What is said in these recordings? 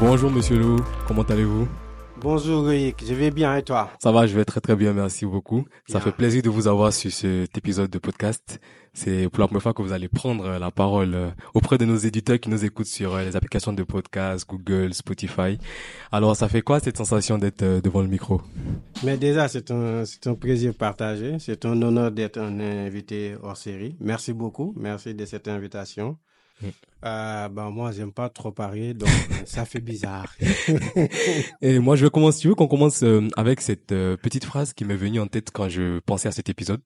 Bonjour Monsieur Lou, comment allez-vous? Bonjour Loïc, je vais bien et toi? Ça va, je vais très très bien, merci beaucoup. Ça Bien. fait plaisir de vous avoir sur cet épisode de podcast. C'est pour la première fois que vous allez prendre la parole euh, auprès de nos éditeurs qui nous écoutent sur euh, les applications de podcast, Google, Spotify. Alors, ça fait quoi cette sensation d'être euh, devant le micro? Mais déjà, c'est un, c'est un plaisir partagé. C'est un honneur d'être un invité hors série. Merci beaucoup. Merci de cette invitation. Mm. Euh, ben, moi, j'aime pas trop parler, donc ça fait bizarre. Et moi, je vais commencer. Tu veux qu'on commence euh, avec cette euh, petite phrase qui m'est venue en tête quand je pensais à cet épisode?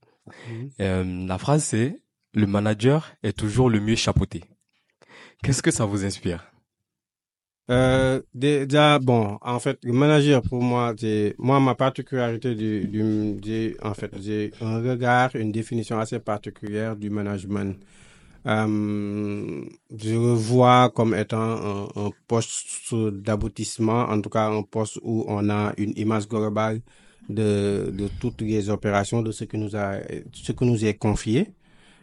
Euh, la phrase c'est le manager est toujours le mieux chapeauté. Qu'est-ce que ça vous inspire? Euh, déjà, bon, en fait, le manager pour moi, c'est moi ma particularité du, en fait, j'ai un regard, une définition assez particulière du management. Euh, je le vois comme étant un, un poste d'aboutissement, en tout cas un poste où on a une image globale de, de toutes les opérations, de ce que nous a, ce que nous est confié.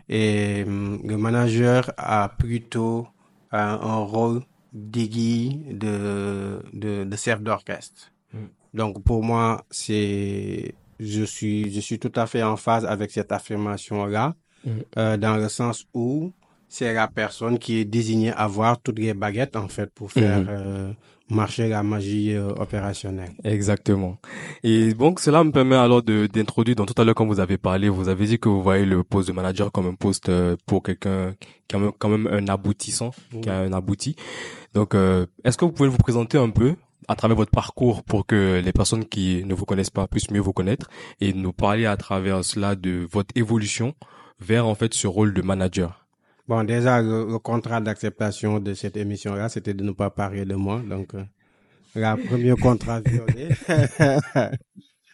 Et hum, le manager a plutôt euh, un rôle d'aiguille de, de, de chef d'orchestre. Mm. Donc pour moi, c'est je suis je suis tout à fait en phase avec cette affirmation là. Euh, dans le sens où c'est la personne qui est désignée à avoir toutes les baguettes en fait pour faire Mhm. euh, marcher la magie euh, opérationnelle. Exactement. Et donc cela me permet alors de d'introduire. Donc tout à l'heure quand vous avez parlé, vous avez dit que vous voyez le poste de manager comme un poste euh, pour quelqu'un qui a quand même un aboutissant, qui a un abouti. Donc euh, est-ce que vous pouvez vous présenter un peu à travers votre parcours pour que les personnes qui ne vous connaissent pas puissent mieux vous connaître et nous parler à travers cela de votre évolution vers en fait ce rôle de manager. Bon, déjà, le, contrat d'acceptation de cette émission-là, c'était de ne pas parler de moi. Donc, euh, la premier contrat violé.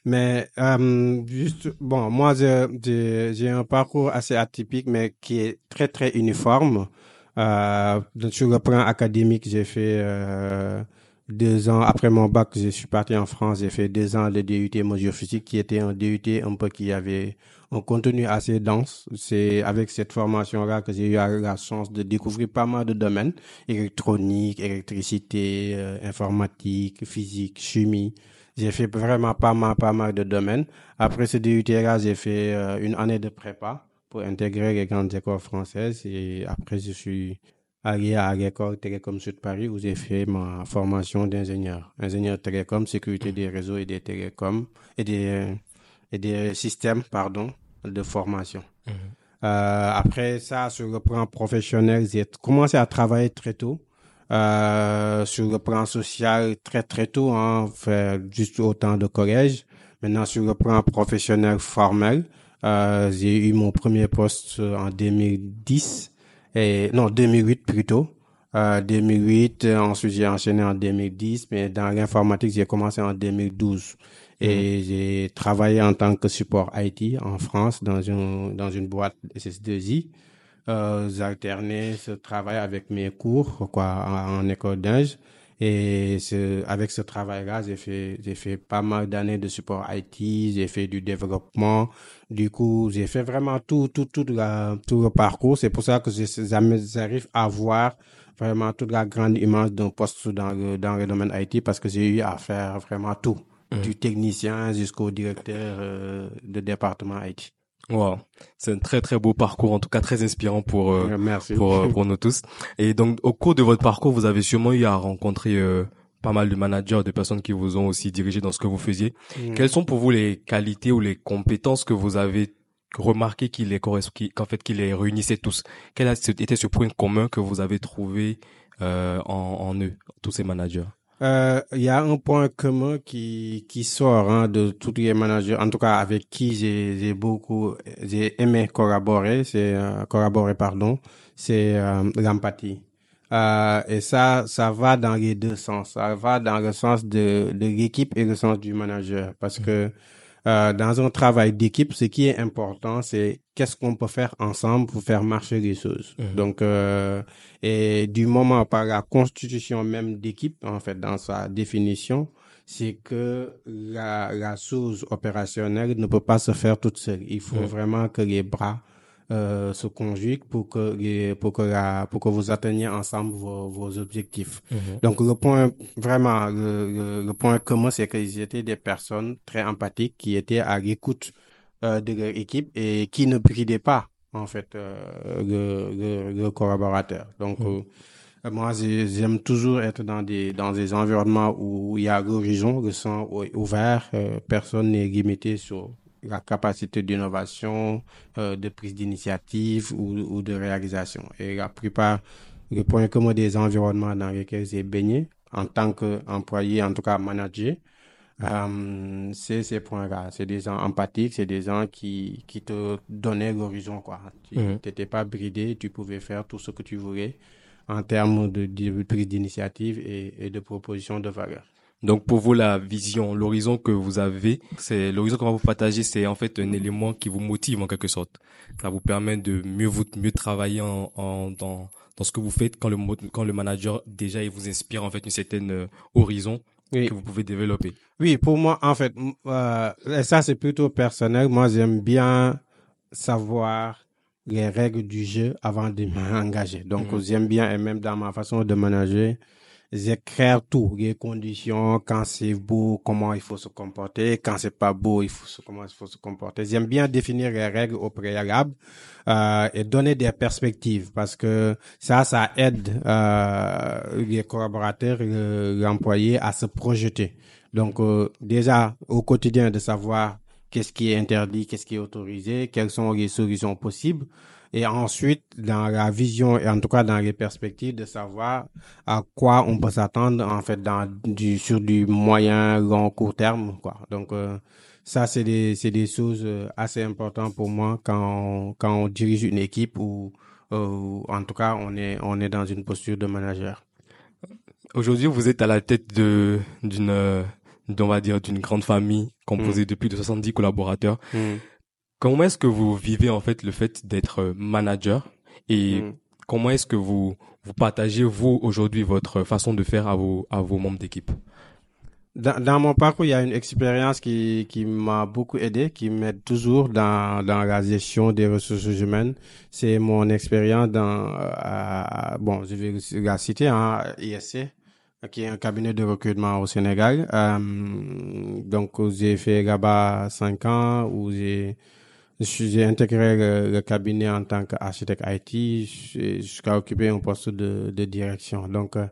mais, euh, juste, bon, moi, j'ai un parcours assez atypique, mais qui est très, très uniforme. Euh, sur le plan académique, j'ai fait euh, deux ans, après mon bac, je suis parti en France, j'ai fait deux ans de DUT mesure physique, qui était un DUT un peu qui avait un contenu assez dense. C'est avec cette formation-là que j'ai eu la- chance de découvrir pas mal de domaines, électronique, électricité, euh, informatique, physique, chimie. J'ai fait vraiment pas mal, pas mal de domaines. Après ce DUT-là, j'ai fait euh, une année de prépa pour intégrer les grandes écoles françaises et après je suis allé à l'école Télécom Sud Paris où j'ai fait ma formation d'ingénieur. Ingénieur télécom, sécurité des réseaux et des télécoms et des, et des systèmes, pardon, de formation. Euh, après ça, sur le plan professionnel, j'ai commencé à travailler très tôt. Euh, sur le plan social, très très tôt, hein, fait juste au temps de collège. Maintenant, sur le plan professionnel formel, euh, j'ai eu mon premier poste en 2010, et, non, 2008 plutôt. Euh, 2008, euh, ensuite j'ai enchaîné en 2010, mais dans l'informatique, j'ai commencé en 2012. Et j'ai travaillé en tant que support IT en France dans une, dans une boîte SS2I. Euh, j'alternais ce travail avec mes cours, quoi, en, en école d'ingé. Et ce, avec ce travail-là, j'ai fait, j'ai fait pas mal d'années de support IT, j'ai fait du développement. Du coup, j'ai fait vraiment tout, tout, tout, la, tout le parcours. C'est pour ça que j'arrive à voir vraiment toute la grande image d'un poste dans le, dans le domaine IT parce que j'ai eu à faire vraiment tout. Du technicien jusqu'au directeur euh, de département IT. Wow, c'est un très très beau parcours, en tout cas très inspirant pour euh, Euh, Merci. pour euh, pour nous tous. Et donc au cours de votre parcours, vous avez sûrement eu à rencontrer euh, pas mal de managers, de personnes qui vous ont aussi dirigé dans ce que vous faisiez. Mm. Quelles sont pour vous les qualités ou les compétences que vous avez remarqué qui les qui- qu'en fait qui les réunissaient tous? Quel a- était ce point commun que vous avez trouvé euh, en, en eux, tous ces managers? Euh, Il y a un point commun qui, qui sort hein, de tous les managers, en tout cas avec qui j'ai j'ai beaucoup, j'ai aimé collaborer, c'est euh, collaborer pardon, c'est euh, l'empathie. Euh, et ça, ça va dans les deux sens. Ça va dans le sens de, de l'équipe et le sens du manager, parce que euh, dans un travail d'équipe, ce qui est important, c'est qu'est-ce qu'on peut faire ensemble pour faire marcher les choses. Mhm. Donc, euh, et du moment par la constitution même d'équipe, en fait, dans sa définition, c'est que la, la chose opérationnelle ne peut pas se faire toute seule. Il faut Mhm. vraiment que les bras euh, se conjuguent pour que pour que pour que vous atteigniez ensemble vos, vos objectifs. Mhm. Donc le point vraiment le, le, le point commun c'est qu'ils étaient des personnes très empathiques qui étaient à l'écoute euh, de leur équipe et qui ne bridaient pas en fait euh, le, collaborateur. Donc Mhm. euh, moi j'ai- j'aime toujours être dans des dans des environnements où il y a l'horizon, le sang ou- ouvert, euh, personne n'est limité sur la capacité d'innovation, de prise d'initiative ou, ou de réalisation. Et la plupart, le point commun des environnements dans lesquels j'ai baigné, en tant qu'employé, en tout cas manager, euh, c'est ces points-là. C'est des gens empathiques, c'est des gens qui, qui te donnaient l'horizon, quoi. Tu Mhm. n'étais pas bridé, tu pouvais faire tout ce que tu voulais en termes de, de prise d'initiative et, et de proposition de valeur. Donc pour vous, la vision, l'horizon que vous avez, c'est l'horizon qu'on va vous partager, c'est en fait un élément qui vous motive en quelque sorte. Ça vous permet de mieux vous mieux travailler en, en- dans dans ce que vous faites quand le quand le manager déjà il vous inspire en fait une certaine euh, horizon Oui. que vous pouvez développer. Oui, pour moi, en fait, euh, et ça c'est plutôt personnel. Moi, j'aime bien savoir les règles du jeu avant de m'engager. Donc, Mhm. j'aime bien, et même dans ma façon de manager, j'écris tout, les conditions, quand c'est beau, comment il faut se comporter, quand c'est pas beau, comment il faut se comporter. J'aime bien définir les règles au préalable euh, et donner des perspectives parce que ça, ça aide euh, les collaborateurs, le- l'employé à se projeter. Donc euh, déjà au quotidien de savoir qu'est-ce qui est interdit, qu'est-ce qui est autorisé, quelles sont les solutions possibles. Et ensuite, dans la vision et en tout cas dans les perspectives de savoir à quoi on peut s'attendre en fait dans du sur du moyen long court terme quoi. Donc euh, ça c'est des c'est des choses euh, assez importantes pour moi quand on, quand on dirige une équipe ou euh, en tout cas on est on est dans une posture de manager. Aujourd'hui, vous êtes à la tête de d'une euh, on va dire d'une grande famille composée de plus de 70 collaborateurs. Comment est-ce que vous vivez en fait le fait d'être euh, manager et Mm. comment est-ce que vous vous partagez vous aujourd'hui votre façon de faire à vos à vos membres d'équipe? Dans, dans mon parcours, il y a une expérience qui, qui m'a beaucoup aidé, qui m'aide toujours dans, dans la gestion des ressources humaines. C'est mon expérience dans, euh, bon, je vais la citer, hein, ISC, qui est un cabinet de recrutement au Sénégal. Euh, donc, j'ai fait là-bas cinq ans où j'ai, j'ai intégré le, le cabinet en tant qu'architecte IT jusqu'à occuper un poste de, de direction. Donc, euh,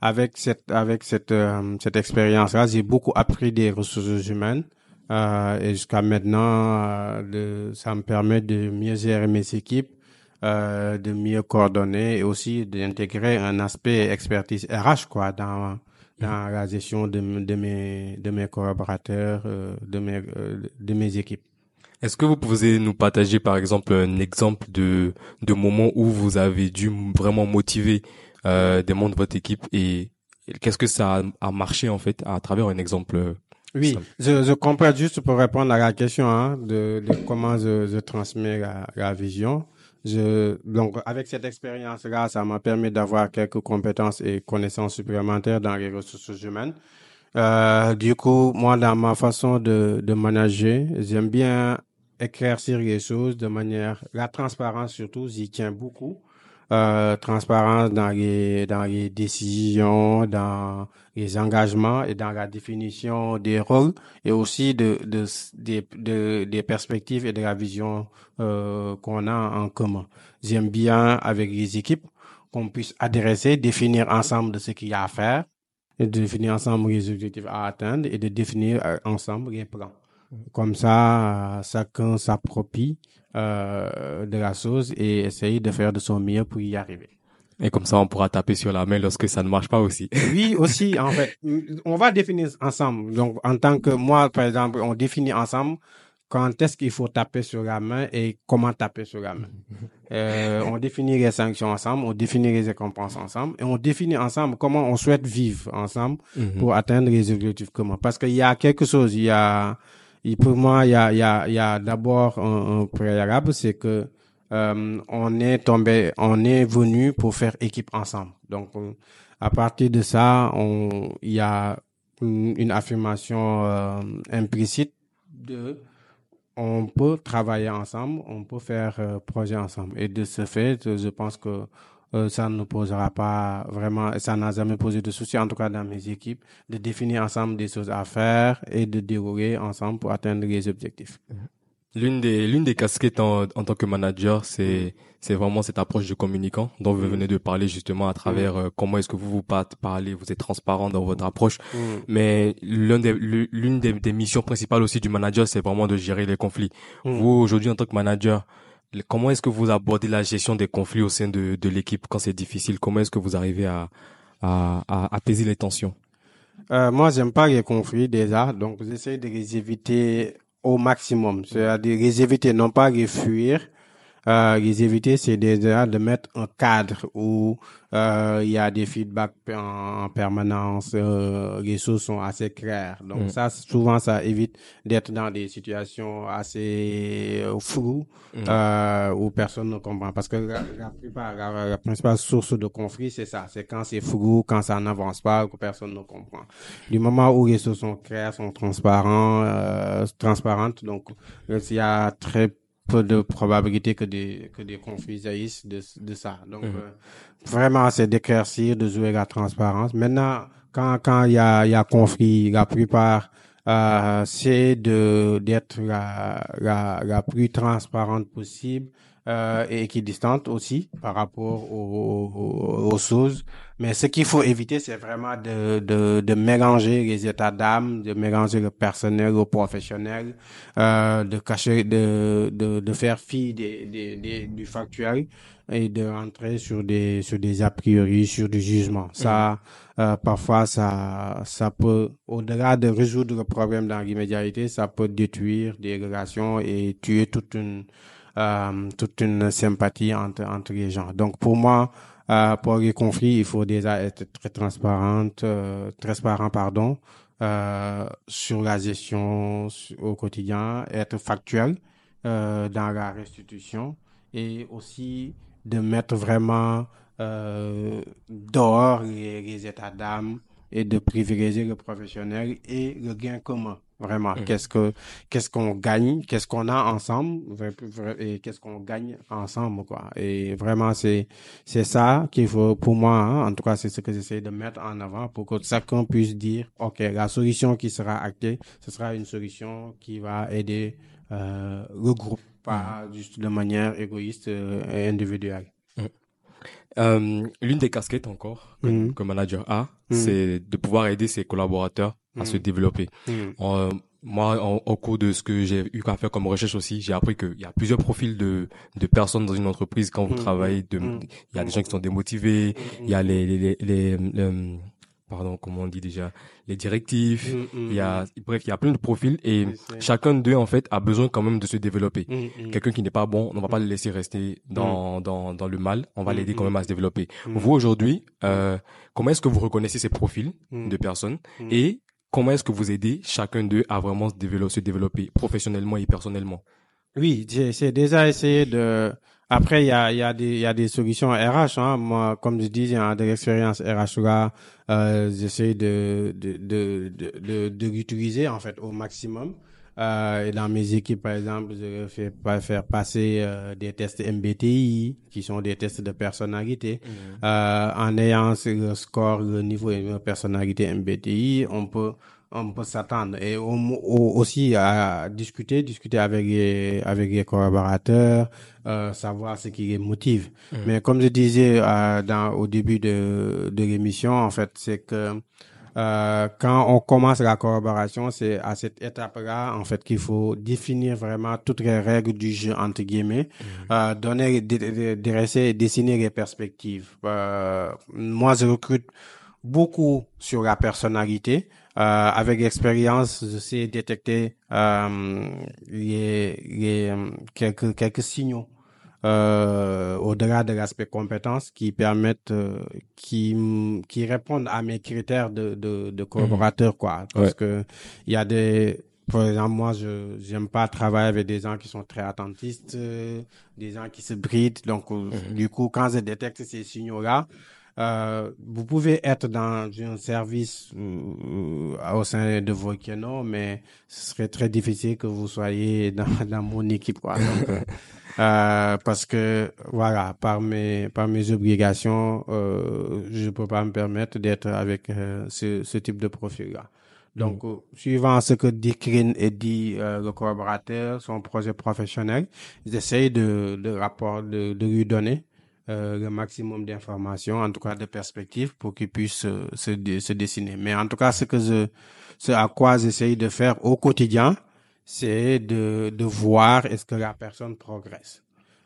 avec cette avec cette euh, cette expérience là j'ai beaucoup appris des ressources humaines euh, et jusqu'à maintenant euh, le- ça me permet de mieux gérer mes équipes euh, de mieux coordonner et aussi d'intégrer un aspect expertise RH quoi dans dans la gestion de, de mes de mes collaborateurs euh, de mes de mes équipes Est-ce que vous pouvez nous partager par exemple un exemple de de moment où vous avez dû vraiment motiver euh, des membres de votre équipe et qu'est-ce que ça a, a marché en fait à travers un exemple euh, Oui, simple? je, je comprends juste pour répondre à la question hein, de, de comment je, je transmets la, la vision. Je, donc, avec cette expérience-là, ça m'a permis d'avoir quelques compétences et connaissances supplémentaires dans les ressources humaines. Euh, du coup, moi, dans ma façon de, de manager, j'aime bien éclaircir les choses de manière, la transparence surtout, j'y tiens beaucoup. Euh, transparence dans les, dans les décisions, dans les engagements et dans la définition des rôles et aussi de, de, de, des perspectives et de la vision euh, qu'on a en commun. J'aime bien avec les équipes qu'on puisse adresser, définir ensemble de ce qu'il y a à faire, de définir ensemble les objectifs à atteindre et de définir euh, ensemble les plans. Comme ça, chacun s'approprie euh, de la chose et essaye de faire de son mieux pour y arriver. et comme ça on pourra taper sur la main lorsque ça ne marche pas aussi. Oui, aussi, en fait, on va définir ensemble. Donc, en tant que moi, par exemple, on définit ensemble quand est-ce qu'il faut taper sur la main et comment taper sur la main. Euh, on définit les sanctions ensemble, on définit les récompenses ensemble et on définit ensemble comment on souhaite vivre ensemble Mhm. pour atteindre les objectifs communs. Parce qu'il y a quelque chose, il y a, il- pour moi, il y a, d'abord un, préalable, c'est que euh, on est tombé, on est venu pour faire équipe ensemble. Donc, à partir de ça, il y a une, une affirmation euh, implicite de on peut travailler ensemble, on peut faire euh, projet ensemble. Et de ce fait, je pense que euh, ça ne posera pas vraiment, ça n'a jamais posé de souci, en tout cas dans mes équipes, de définir ensemble des choses à faire et de dérouler ensemble pour atteindre les objectifs. L'une des l'une des casquettes en, en tant que manager, c'est c'est vraiment cette approche de communicant dont vous mm. venez de parler justement à travers mm. euh, comment est-ce que vous vous parlez, vous êtes transparent dans votre approche. Mm. Mais l'une des l'une des, des, missions principales aussi du manager, c'est vraiment de gérer les conflits. Vous aujourd'hui en tant que manager, comment est-ce que vous abordez la gestion des conflits au sein de, l'équipe quand c'est difficile? Comment est-ce que vous arrivez à apaiser les tensions? Euh, Moi, j'aime pas les conflits déjà, donc j'essaie de les éviter au maximum. C'est-à-dire les éviter, non pas les fuir, euh, les éviter, c'est déjà de mettre un cadre où euh, il y a des feedbacks en, permanence, euh, les choses sont assez claires. Donc mm. ça, souvent, ça évite d'être dans des situations assez euh, floues mm. euh, où personne ne comprend. Parce que la, la plupart, la, principale source de conflit, c'est ça. C'est quand c'est flou, quand ça n'avance pas, que personne ne comprend. Du moment où les choses sont claires, sont transparents, euh, transparentes, donc il y a très peu de probabilité que des, que des conflits jaillissent de, de ça. Donc, mhm. euh, vraiment, c'est d'éclaircir, de jouer la transparence. Maintenant, quand, quand il y a, il y a conflit, la plupart, euh, c'est de, d'être la, la, la plus transparente possible euh, et équidistante aussi par rapport aux, aux, choses. Mais ce qu'il faut éviter, c'est vraiment de, de, de, mélanger les états d'âme, de mélanger le personnel au professionnel, euh, de cacher, de, de, de faire fi des, des, des, du factuel et de rentrer sur des sur des a priori, sur du jugement. Ça, mm. euh, parfois, ça ça peut, au-delà de résoudre le problème dans l'immédialité, ça peut détruire des relations et tuer toute une euh, toute une sympathie entre, entre les gens. Donc pour moi, euh, pour les conflits, il faut déjà être très transparente, euh, transparent pardon, euh, sur la gestion au quotidien, être factuel dans la restitution et aussi de mettre vraiment dehors les, les états d'âme et de privilégier le professionnel et le gain commun. Vraiment, mmh. qu'est-ce que qu'est-ce qu'on gagne, qu'est-ce qu'on a ensemble et qu'est-ce qu'on gagne ensemble quoi. Et vraiment c'est c'est ça qu'il faut pour moi hein, en tout cas c'est ce que j'essaie de mettre en avant pour que chacun puisse dire OK, la solution qui sera actée, ce sera une solution qui va aider euh, le groupe pas mmh. juste de manière égoïste euh, et individuelle. Mmh. Euh, l'une des casquettes encore que, mm. que manager a, c'est de pouvoir aider ses collaborateurs à se mm. développer. Mm. Euh, moi, au cours de ce que j'ai eu à faire comme recherche aussi, j'ai appris qu'il y a plusieurs profils de, de personnes dans une entreprise quand vous mm. travaillez. Il y a des gens qui sont démotivés, il y a les, les, les, les, pardon, comment on dit déjà, les directifs. il y a, bref, il y a plein de profils et chacun d'eux en fait a besoin quand même de se développer. Quelqu'un qui n'est pas bon, on ne va pas le laisser rester dans dans dans le mal. On va l'aider quand même à se développer. Vous aujourd'hui, euh, comment est-ce que vous reconnaissez ces profils de personnes et comment est-ce que vous aidez chacun d'eux à vraiment se développer, se développer professionnellement et personnellement? Oui, j'ai déjà essayé de. Après, il y a, y, a des, y a des solutions RH. Hein. Moi, comme je dis, j'ai de l'expérience RH là. Euh, J'essaie de de, de, de, de, l'utiliser en fait au maximum. Euh, et dans mes équipes, par exemple, je fais pas faire passer euh, des tests MBTI, qui sont des tests de personnalité. Mmh. Euh, en ayant le score, le niveau de personnalité MBTI, on peut on peut s'attendre et aussi à discuter, discuter avec les, avec les collaborateurs, euh, savoir ce qui les motive. Mmh. Mais comme je disais euh, dans, au début de, de l'émission, en fait, c'est que euh, quand on commence la collaboration, c'est à cette étape-là, en fait, qu'il faut définir vraiment toutes les règles du jeu, entre guillemets, mmh. euh, donner, dresser, dessiner les perspectives. Euh, moi, je recrute beaucoup sur la personnalité. Euh, avec l'expérience, je sais détecter euh, les, les, quelques, quelques signaux euh, au-delà de l'aspect compétence qui permettent, euh, qui, qui répondent à mes critères de, de, de collaborateur, quoi. Parce que il y a des, par exemple, moi, je j'aime pas travailler avec des gens qui sont très attentistes, euh, des gens qui se brident. Donc, mhm. du coup, quand je détecte ces signaux-là, euh, vous pouvez être dans un service euh, au sein de Volcano, mais ce serait très difficile que vous soyez dans, dans mon équipe, quoi. Donc, euh, euh, parce que voilà, par mes par mes obligations, euh, je peux pas me permettre d'être avec ce, ce type de profil-là. Donc, euh, suivant ce que dit Krin et dit euh, le collaborateur, son projet professionnel, j'essaye de de rapport de, de lui donner euh, le maximum d'informations, en tout cas de perspectives, pour qu'il puisse euh, se, se dessiner. Mais en tout cas, ce que je, ce à quoi j'essaye de faire au quotidien, c'est de, de voir est-ce que la personne progresse.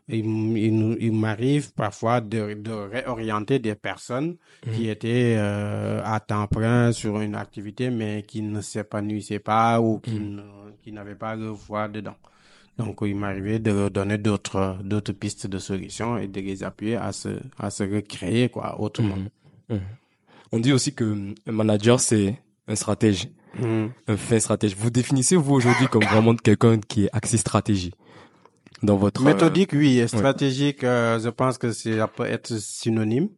Il, il, m'arrive parfois de, de réorienter des personnes qui étaient euh, à temps plein sur une activité, mais qui ne s'épanouissaient pas ou qui, ne, qui n'avaient pas le voie dedans. Donc, il m'arrivait de leur donner d'autres, d'autres pistes de solutions et de les appuyer à se, à se recréer, quoi, autrement. Mhm. On dit aussi que un manager, c'est un stratège, Mhm. un fin stratège. Vous définissez, vous, aujourd'hui, comme vraiment quelqu'un qui est axé stratégie dans votre... euh, Méthodique, oui. Et stratégique, euh, je pense que ça peut être synonyme.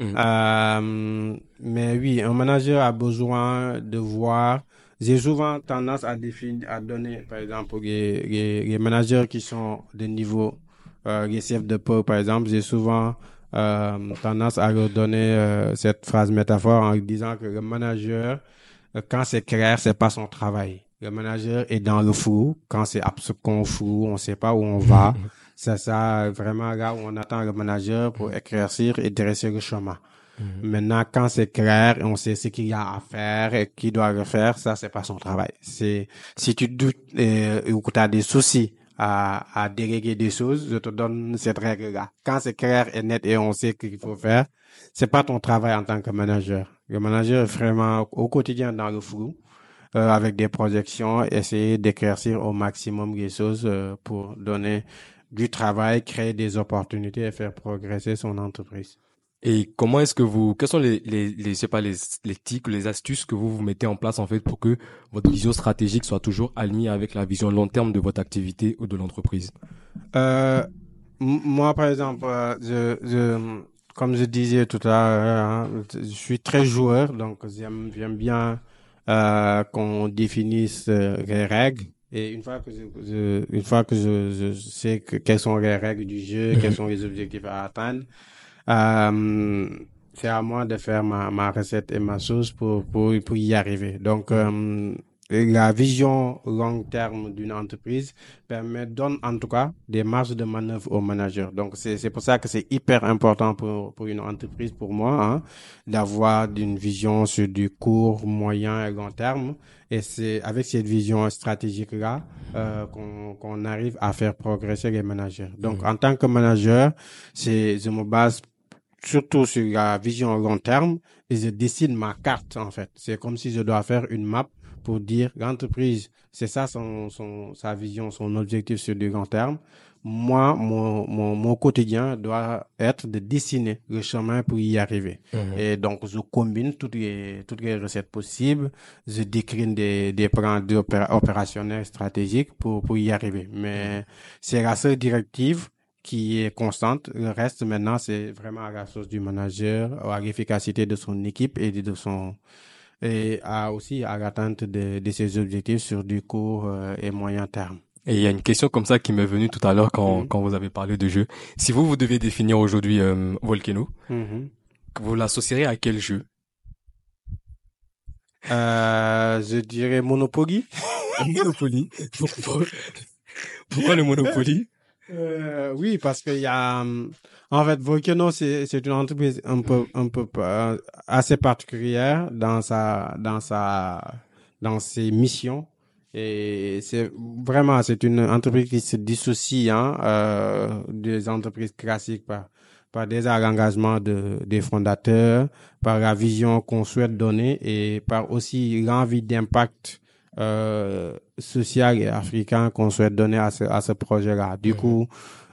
Mhm. Euh, mais oui, un manager a besoin de voir. J'ai souvent tendance à définir, à donner, par exemple, les, les, les managers qui sont de niveau, euh, les chefs de pôle, par exemple, j'ai souvent euh, tendance à leur donner euh, cette phrase métaphore en disant que le manager, euh, quand c'est clair, c'est pas son travail. Le manager est dans le flou. Quand c'est absolument flou, on sait pas où on va. C'est ça vraiment là où on attend le manager pour éclaircir et dresser le chemin. Maintenant, quand c'est clair et on sait ce qu'il y a à faire et qui doit le faire, ça, c'est pas son travail. C'est, si tu doutes euh, ou que tu as des soucis à, à déléguer des choses, je te donne cette règle-là. Quand c'est clair et net et on sait ce qu'il faut faire, c'est pas ton travail en tant que manager. Le manager est vraiment au quotidien dans le flou, euh, avec des projections, essayer d'éclaircir au maximum les choses euh, pour donner du travail, créer des opportunités et faire progresser son entreprise. Et comment est-ce que vous, quels sont les, les, les, je sais pas, les, les tics, les astuces que vous vous mettez en place, en fait, pour que votre vision stratégique soit toujours alignée avec la vision long terme de votre activité ou de l'entreprise? Euh, moi, par exemple, euh, je, je, comme je disais tout à l'heure, hein, je suis très joueur, donc j'aime, j'aime bien euh, qu'on définisse euh, les règles. Et une fois que je, je- une fois que je, je sais que, quelles sont les règles du jeu, quels sont les objectifs à atteindre, euh, c'est à moi de faire ma, ma recette et ma sauce pour, pour, pour y arriver. Donc, euh, la vision long terme d'une entreprise permet, donne en tout cas des marges de manœuvre aux managers. Donc, c'est, pour ça que c'est hyper important pour, pour une entreprise, pour moi, hein, d'avoir une vision sur du court, moyen et long terme. Et c'est avec cette vision stratégique-là euh, qu'on, arrive à faire progresser les managers. Donc, en tant que manager, c'est, je me base surtout sur la vision long terme et je dessine ma carte en fait. C'est comme si je dois faire une map pour dire l'entreprise, c'est ça son, son, sa vision, son objectif sur du long terme. Moi, mon, mon, mon quotidien doit être de dessiner le chemin pour y arriver. Et donc, je combine toutes les, toutes les recettes possibles. Je décline des, des plans opérationnels stratégiques pour, pour y arriver. Mais c'est la seule directive qui est constante. Le reste, maintenant, c'est vraiment à la source du manager, à l'efficacité de son équipe et de son, et à aussi à l'atteinte de, de ses objectifs sur du court euh, et moyen terme. Et il y a une question comme ça qui m'est venue tout à l'heure quand, Mhm. quand vous avez parlé de jeu. Si vous, vous deviez définir aujourd'hui euh, Volcano, vous l'associerez à quel jeu? Euh, je dirais Monopoly. Monopoly. Pourquoi, pourquoi le Monopoly? Euh, oui, parce qu'il y a, hum, en fait, Volcano, c'est, une entreprise un peu, un peu, euh, assez particulière dans sa, dans sa, dans ses missions. Et c'est vraiment, c'est une entreprise qui se dissocie, hein, euh, des entreprises classiques par, par des engagements de, des fondateurs, par la vision qu'on souhaite donner et par aussi l'envie d'impact euh, social et africain qu'on souhaite donner à ce, à ce projet-là. Du coup,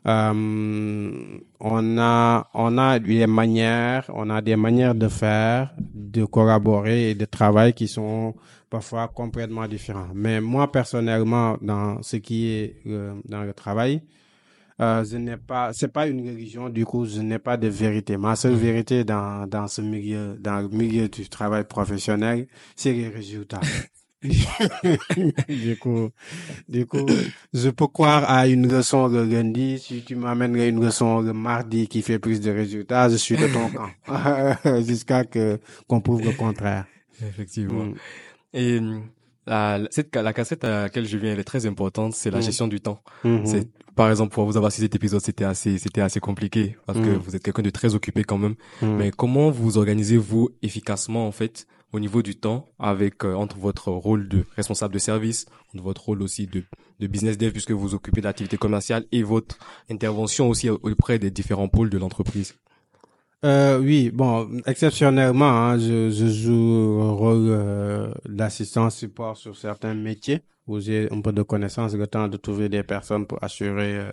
euh, on a on a des manières, on a des manières de faire, de collaborer et de travail qui sont parfois complètement différents. Mais moi personnellement, dans ce qui est euh, dans le travail, euh, je n'ai pas, c'est pas une religion, du coup, je n'ai pas de vérité. Ma seule Mhm. vérité dans, dans ce milieu, dans le milieu du travail professionnel, c'est les résultats. du coup, du coup, je peux croire à une leçon le lundi. Si tu m'amènes une leçon le mardi qui fait plus de résultats, je suis de ton camp. Jusqu'à que, qu'on prouve le contraire. Effectivement. Mm. Et la, cette, la cassette à laquelle je viens, elle est très importante, c'est la Mm. gestion du temps. Mhm. C'est, par exemple, pour vous avoir assisté cet épisode, c'était assez, c'était assez compliqué parce que Mm. vous êtes quelqu'un de très occupé quand même. Mais comment vous organisez-vous efficacement, en fait, au niveau du temps avec, euh, entre votre rôle de responsable de service, entre votre rôle aussi de, de business dev puisque vous occupez de l'activité commerciale et votre intervention aussi auprès des différents pôles de l'entreprise? Euh, oui, bon, exceptionnellement, hein, je, je joue un rôle euh, d'assistant support sur certains métiers où j'ai un peu de connaissances, le temps de trouver des personnes pour assurer euh,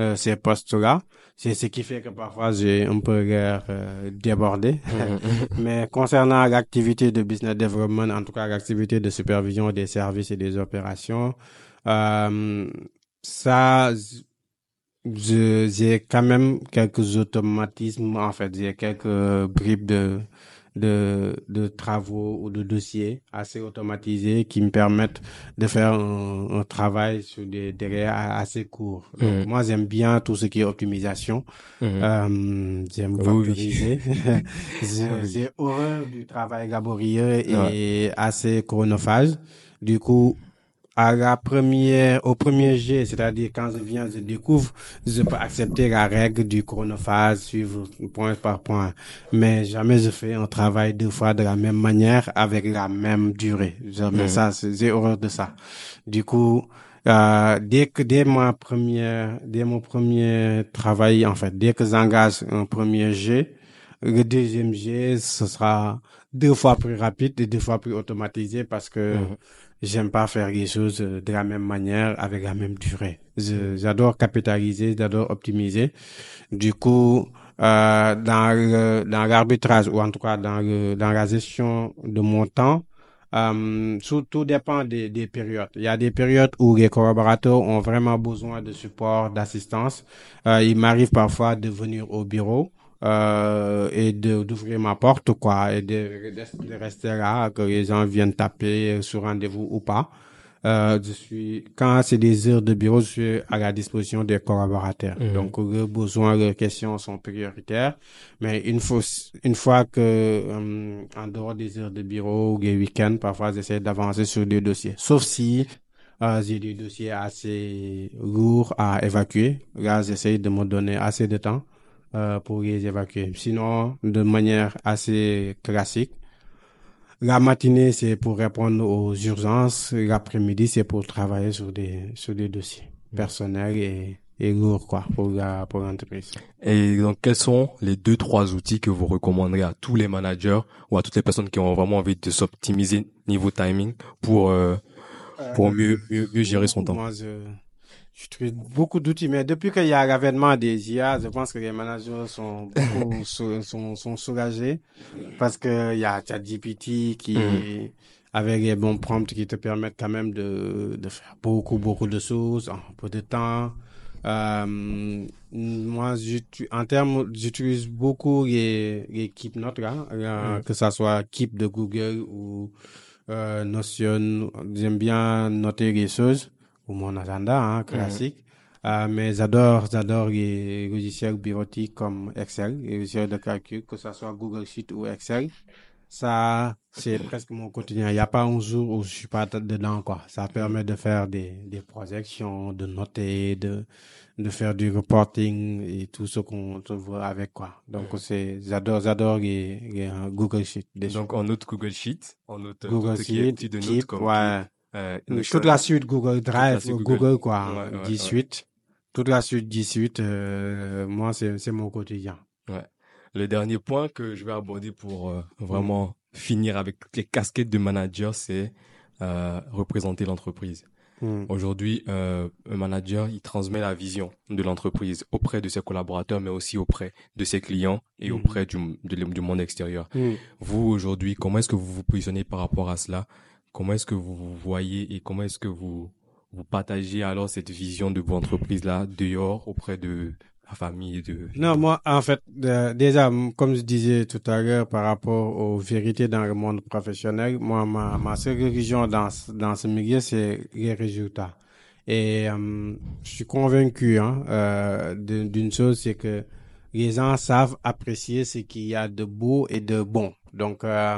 euh, ces postes-là. C'est ce qui fait que parfois j'ai un peu l'air euh, débordé. Mais concernant l'activité de business development, en tout cas l'activité de supervision des services et des opérations, euh, ça, j'ai quand même quelques automatismes, en fait, j'ai quelques bribes de, de, de travaux ou de dossiers assez automatisés qui me permettent de faire un, un travail sur des délais assez courts. Donc, Mhm. moi, j'aime bien tout ce qui est optimisation. Mhm. Euh, j'aime Oui, j'ai horreur du travail laborieux et assez chronophage. Du coup, à la première, au premier jet, c'est-à-dire quand je viens, je découvre, je peux accepter la règle du chronophage, suivre point par point. Mais jamais je fais un travail deux fois de la même manière avec la même durée. Jamais Mhm. ça, j'ai horreur de ça. Du coup, euh, dès que, dès ma première, dès mon premier travail, en fait, dès que j'engage un premier jet, le deuxième jet, ce sera deux fois plus rapide et deux fois plus automatisé parce que Mhm. J'aime pas faire les choses euh, de la même manière avec la même durée. J'adore capitaliser, j'adore optimiser. Du coup, euh, dans l'arbitrage ou en tout cas dans le, dans la gestion de mon temps, euh, tout dépend des, des périodes. Il y a des périodes où les collaborateurs ont vraiment besoin de support, d'assistance. Euh, il m'arrive parfois de venir au bureau euh, et de d'ouvrir ma porte quoi et de, de, de rester là que les gens viennent taper sur rendez-vous ou pas. Euh, je suis quand c'est des heures de bureau, je suis à la disposition des collaborateurs. Mhm. Donc leurs besoins, leurs questions sont prioritaires. Mais une fois une fois que euh, en dehors des heures de bureau ou les week-ends, parfois j'essaie d'avancer sur des dossiers. Sauf si euh, j'ai des dossiers assez lourds à évacuer. Là, j'essaie de me donner assez de temps euh, pour les évacuer. Sinon, de manière assez classique, la matinée, c'est pour répondre aux urgences. L'après-midi, c'est pour travailler sur des, sur des dossiers personnels et, et lourds, quoi, pour la, pour l'entreprise. Et donc, quels sont les deux, trois outils que vous recommanderez à tous les managers ou à toutes les personnes qui ont vraiment envie de s'optimiser niveau timing pour, euh, pour mieux, mieux, mieux gérer son temps? Moi, je, j'utilise beaucoup d'outils, mais depuis qu'il y a l'avènement des IA, je pense que les managers sont beaucoup, sou- sont, sont soulagés parce que il y a ChatGPT qui, Mhm. avec les bons prompts qui te permettent quand même de, de faire beaucoup, beaucoup de choses en peu de temps. Euh, moi, en termes, j'utilise beaucoup les, les Keep Notes, là, euh, Mhm. que ça soit Keep de Google ou euh, Notion. J'aime bien noter les choses ou mon agenda, hein, classique. Euh, mais j'adore, j'adore les logiciels bureautiques comme Excel, les logiciels de calcul, que ce soit Google Sheet ou Excel. Ça, c'est presque mon quotidien. Il n'y a pas un jour où je suis pas dedans, quoi. Ça permet de faire des, des projections, de noter, de, de faire du reporting et tout ce qu'on voit avec, quoi. Donc, c'est, j'adore, j'adore les, les euh, Google Sheet. Donc, on note Google Sheet, on note Google ce qui est Sheet, outil de notes Keep, comme ouais. Euh. Toute la suite Google Drive, suite Google, Google. quoi. Ouais, ouais, G Suite. Toute la suite euh, moi, c'est, mon quotidien. Le dernier point que je vais aborder pour euh, vraiment finir avec toutes les casquettes de manager, c'est euh, représenter l'entreprise. Mm. Aujourd'hui, un manager, il transmet la vision de l'entreprise auprès de ses collaborateurs, mais aussi auprès de ses clients et Mhm. auprès du, de- du monde extérieur. Mm. Vous, aujourd'hui, comment est-ce que vous vous positionnez par rapport à cela? Comment est-ce que vous vous voyez et comment est-ce que vous, vous partagez alors cette vision de votre entreprise là dehors auprès de la famille de non moi en fait euh, déjà comme je disais tout à l'heure par rapport aux vérités dans le monde professionnel moi ma, ma seule vision dans dans ce milieu c'est les résultats. Et euh, je suis convaincu hein, euh, d'une chose c'est que les gens savent apprécier ce qu'il y a de beau et de bon. Donc euh,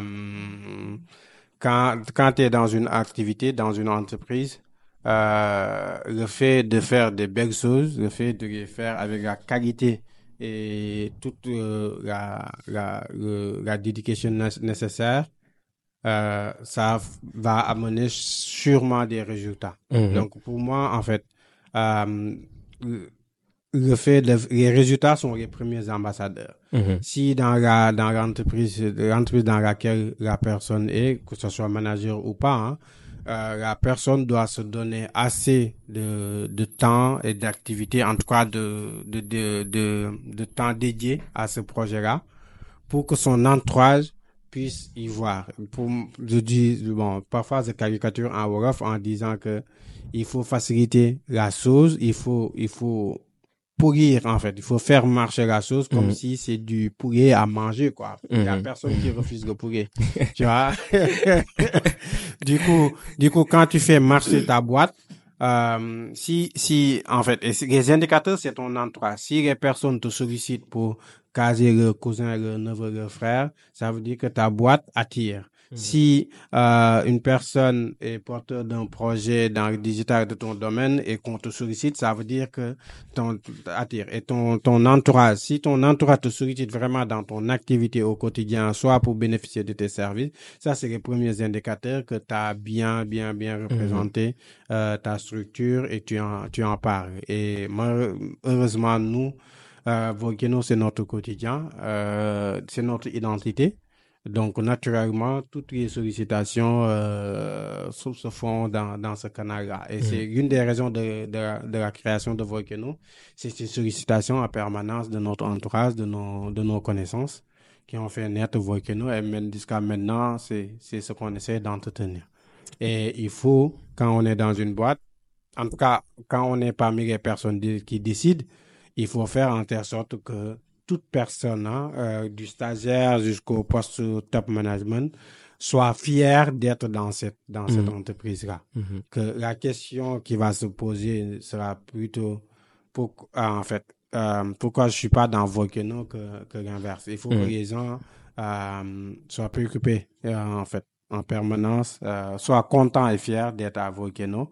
quand quand tu es dans une activité dans une entreprise euh, le fait de faire des belles choses, le fait de les faire avec la qualité et toute euh, la, la, la dédication nécessaire, euh, ça va amener sûrement des résultats. Mhm. Donc pour moi, en fait, le fait de, les résultats sont les premiers ambassadeurs. Mhm. Si dans la dans l'entreprise l'entreprise dans laquelle la personne est, que ce soit manager ou pas, hein, euh, la personne doit se donner assez de, de temps et d'activité, en tout cas de, de, de, de, de temps dédié à ce projet-là, pour que son entourage puisse y voir. Pour, je dis, bon, parfois je caricature en Wolof en disant que il faut faciliter la chose, il faut, il faut pourrir en fait. Il faut faire marcher la chose comme Mhm. si c'est du poulet à manger quoi. Il y a Mhm. personne qui refuse le poulet. tu vois? du coup, du coup quand tu fais marcher ta boîte, euh, si si en fait les indicateurs c'est ton entourage. Si les personnes te sollicitent pour caser le cousin, le neveu, le frère, ça veut dire que ta boîte attire. Si euh, une personne est porteur d'un projet dans le digital de ton domaine et qu'on te sollicite, ça veut dire que ton attire et ton ton entourage. Si ton entourage te sollicite vraiment dans ton activité au quotidien, soit pour bénéficier de tes services, ça c'est les premiers indicateurs que tu as bien bien bien représenté euh, ta structure et tu en tu en parles. Et heureusement nous euh, Volcano, c'est notre quotidien, euh, c'est notre identité. Donc, naturellement, toutes les sollicitations euh, se font dans, dans ce canal-là. Et c'est une des raisons de, de, la- de la création de Volcano. C'est ces sollicitations en permanence de notre entourage, de nos, de nos connaissances qui ont fait naître Volcano. Et même jusqu'à maintenant, c'est ce qu'on essaie d'entretenir. Et il faut, quand on est dans une boîte, en tout cas, quand on est parmi les personnes qui décident, il faut faire en telle sorte que toute personne, hein, euh, du stagiaire jusqu'au poste top management, soit fière d'être dans cette, dans cette Mhm. entreprise-là. Mhm. Que la question qui va se poser sera plutôt, pour, ah, en fait, euh, pourquoi je suis pas dans Volcano que, que l'inverse? Il faut Mhm. que les gens euh, soient préoccupés, euh, en fait, en permanence, euh, soient contents et fiers d'être à Volcano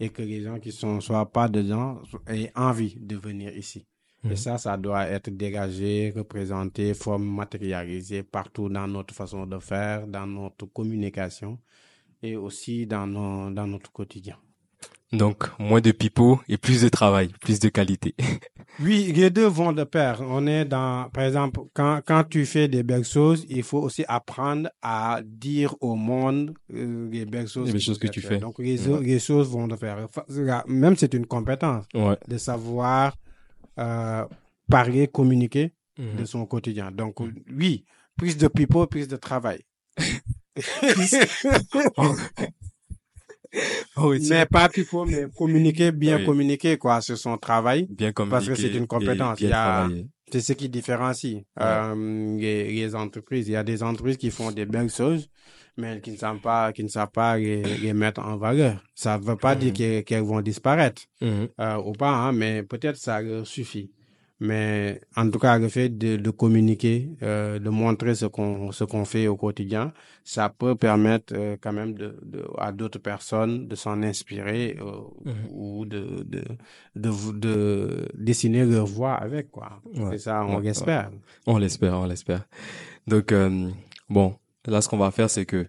et que les gens qui sont soit pas dedans aient envie de venir ici. Mhm. Et ça, ça doit être dégagé, représenté, forme matérialisé partout dans notre façon de faire, dans notre communication et aussi dans, nos, dans notre quotidien. Donc moins de pipeaux et plus de travail, plus de qualité. Oui, les deux vont de pair. On est dans, par exemple, quand, quand tu fais des belles choses, il faut aussi apprendre à dire au monde euh, les belles choses, Les belles qui choses que peuvent tu fais. Donc, les, Ouais. les choses vont de pair. Même c'est une compétence Ouais. de savoir euh, parler, communiquer de Mhm. son quotidien. Donc, oui, plus de people, plus de travail. Oh, oui, mais pas people, mais communiquer, bien Oui. communiquer, quoi, sur son travail. bien communiquer. Parce que c'est une compétence. Il y a-. C'est ce qui différencie euh, les, les entreprises. Il y a des entreprises qui font des belles choses, mais qui ne savent pas, qui ne savent pas les, les mettre en valeur. Ça ne veut pas dire Mhm. qu'elles vont disparaître Mhm. euh, ou pas, hein, mais peut-être ça leur suffit. Mais en tout cas, le fait de, de communiquer, euh, de montrer ce qu'on ce qu'on fait au quotidien, ça peut permettre euh, quand même de, de à d'autres personnes de s'en inspirer euh, Mhm. ou de de, de de dessiner leur voie avec quoi. Ouais. C'est ça, on Ouais, l'espère. On l'espère, on l'espère. Donc euh, bon, là ce qu'on va faire c'est que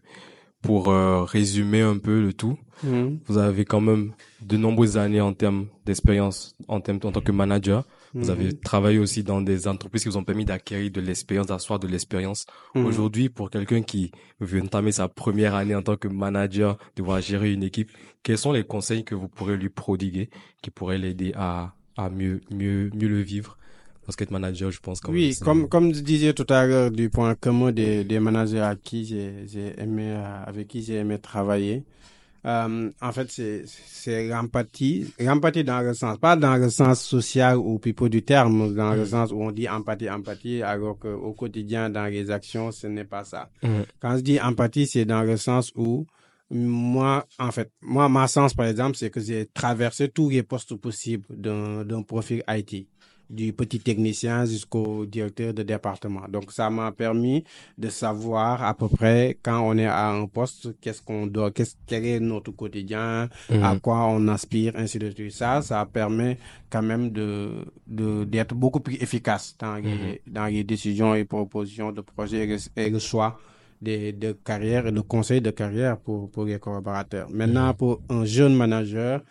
pour euh, résumer un peu le tout, Mhm. vous avez quand même de nombreuses années en termes d'expérience en termes en tant que manager. Vous Mhm. avez travaillé aussi dans des entreprises qui vous ont permis d'acquérir de l'expérience, d'asseoir de l'expérience. Mhm. Aujourd'hui, pour quelqu'un qui veut entamer sa première année en tant que manager, devoir gérer une équipe, quels sont les conseils que vous pourrez lui prodiguer qui pourraient l'aider à, à mieux, mieux, mieux le vivre? Qu'être manager, je pense quand Oui, comme comme je disais tout à l'heure du point commun des, des managers à qui j'ai j'ai aimé euh, avec qui j'ai aimé travailler, Euh, en fait, c'est c'est l'empathie, l'empathie dans le sens, pas dans le sens social ou pipeau du terme, dans le sens où on dit empathie, empathie, alors qu'au quotidien, dans les actions, ce n'est pas ça. Mhm. Quand je dis empathie, c'est dans le sens où moi, en fait, moi, ma sens, par exemple, c'est que j'ai traversé tous les postes possibles d'un profil IT du petit technicien jusqu'au directeur de département. Donc, ça m'a permis de savoir à peu près quand on est à un poste, qu'est-ce qu'on doit, qu'est-ce, quel est notre quotidien, à Mhm. quoi on aspire, ainsi de suite. Ça, ça permet quand même de, de, d'être beaucoup plus efficace dans les, dans les décisions et propositions de projets et le, choix des, de carrière et de conseils de carrière pour, pour les collaborateurs. Maintenant, pour un jeune manager,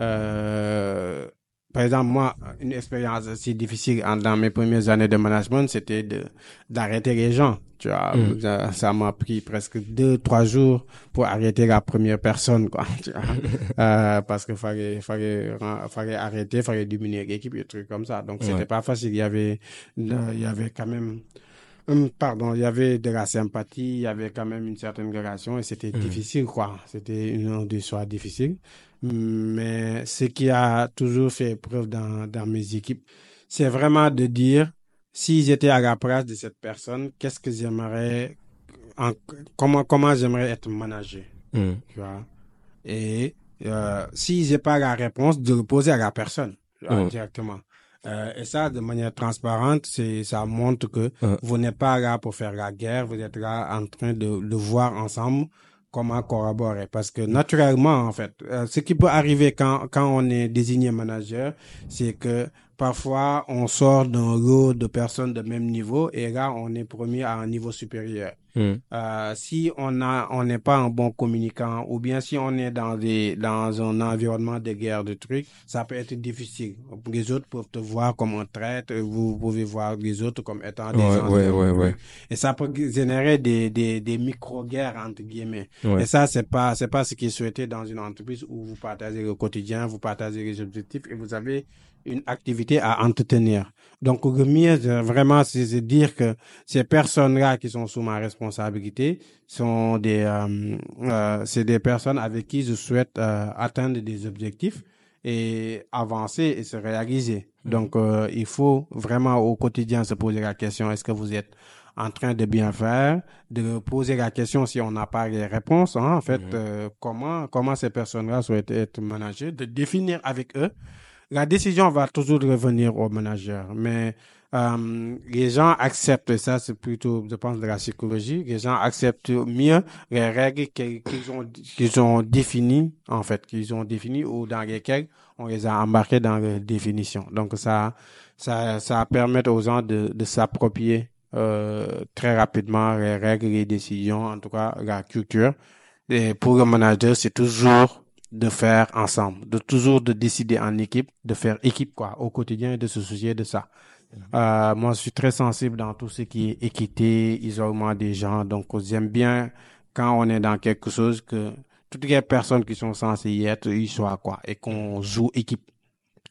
euh, par exemple, moi, une expérience assez difficile en- dans mes premières années de management, c'était de d'arrêter les gens. Tu vois, Mm. ça ça m'a pris presque deux, trois jours pour arrêter la première personne, quoi. Tu vois, Euh, parce que fallait, fallait, fallait arrêter, fallait diminuer l'équipe, des trucs comme ça. Donc, c'était Ouais. pas facile. Il y avait, euh, il y avait quand même Hum, Pardon, il y avait de la sympathie, il y avait quand même une certaine relation et c'était Mhm. difficile, quoi. C'était une des soirs difficiles. Mais ce qui a toujours fait preuve dans, dans mes équipes, c'est vraiment de dire, si j'étais à la place de cette personne, qu'est-ce que j'aimerais, en- comment, comment j'aimerais être managé, Mhm. tu vois. Et euh, si j'ai pas la réponse, de le poser à la personne Mhm. directement. Euh, et ça, de manière transparente, c'est ça montre que Mhm. vous n'êtes pas là pour faire la guerre, vous êtes là en train de, de voir ensemble comment collaborer. Parce que naturellement, en fait, euh, ce qui peut arriver quand, quand on est désigné manager, c'est que parfois on sort d'un lot de personnes de même niveau et là on est promis à un niveau supérieur. Mhm. Euh, si on a, on n'est pas un bon communicant, ou bien si on est dans des, dans un environnement de guerre de trucs, ça peut être difficile. Les autres peuvent te voir comme un traître, vous pouvez voir les autres comme étant des gens. ouais, ouais, ouais. Et ça peut générer des, des, des micro-guerres, entre guillemets. Ouais. Et ça, c'est pas, c'est pas ce qui est souhaité dans une entreprise où vous partagez le quotidien, vous partagez les objectifs et vous avez une activité à entretenir. Donc, le mieux, c'est vraiment, c'est de dire que ces personnes-là qui sont sous ma responsabilité sont des, euh, euh, c'est des personnes avec qui je souhaite euh, atteindre des objectifs et avancer et se réaliser. Donc, euh, il faut vraiment au quotidien se poser la question, est-ce que vous êtes en train de bien faire, de poser la question si on n'a pas les réponses, hein, en fait, Mhm. euh, comment, comment ces personnes-là souhaitent être managées, de définir avec eux. La décision va toujours revenir au manager, mais euh, les gens acceptent ça, c'est plutôt, je pense, de la psychologie. Les gens acceptent mieux les règles qu'ils ont, qu'ils ont définies, en fait, qu'ils ont définies ou dans lesquelles on les a embarqués dans les définitions. Donc ça, ça, ça permet aux gens de, de s'approprier euh, très rapidement les règles, les décisions, en tout cas la culture. Et pour le manager, c'est toujours de faire ensemble, de toujours de décider en équipe, de faire équipe quoi au quotidien et de se soucier de ça. Euh, moi, je suis très sensible dans tout ce qui est équité, isolement des gens. Donc, j'aime bien quand on est dans quelque chose que toutes les personnes qui sont censées y être, y soient quoi, et qu'on joue équipe.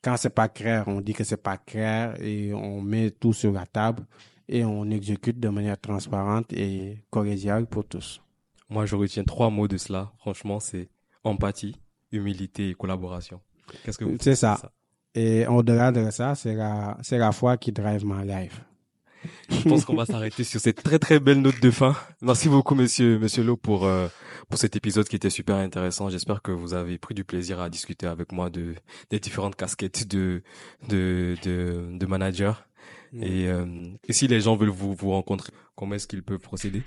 Quand c'est pas clair, on dit que c'est pas clair et on met tout sur la table et on exécute de manière transparente et collégiale pour tous. Moi, je retiens trois mots de cela. Franchement, c'est empathie, humilité et collaboration. Qu'est-ce que vous C'est ça. Et au-delà de ça, c'est la, c'est la foi qui drive my life. Je pense qu'on va s'arrêter sur cette très très belle note de fin. Merci beaucoup, monsieur, monsieur Lo, pour, euh, pour cet épisode qui était super intéressant. J'espère que vous avez pris du plaisir à discuter avec moi de, des différentes casquettes de, de, de, de manager. Et, euh, et si les gens veulent vous, vous rencontrer, comment est-ce qu'ils peuvent procéder?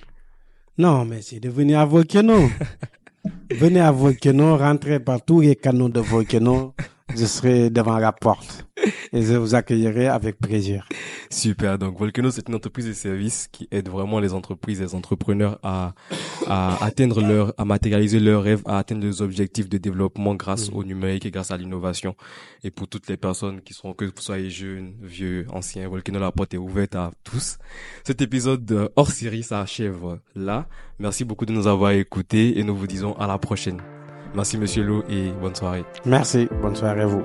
Non, mais c'est de venir à Volcano. Venez à Volcano, rentrez par tous les canaux de Volcano. Je serai devant la porte et je vous accueillerai avec plaisir. Super. Donc, Volcano, c'est une entreprise de services qui aide vraiment les entreprises et les entrepreneurs à, à atteindre leur, à matérialiser leurs rêves, à atteindre leurs objectifs de développement grâce au numérique et grâce à l'innovation. Et pour toutes les personnes qui sont, que vous soyez jeunes, vieux, anciens, Volcano, la porte est ouverte à tous. Cet épisode hors série s'achève là. Merci beaucoup de nous avoir écoutés et nous vous disons à la prochaine. Merci, monsieur Lou, et bonne soirée. Merci. Bonne soirée à vous.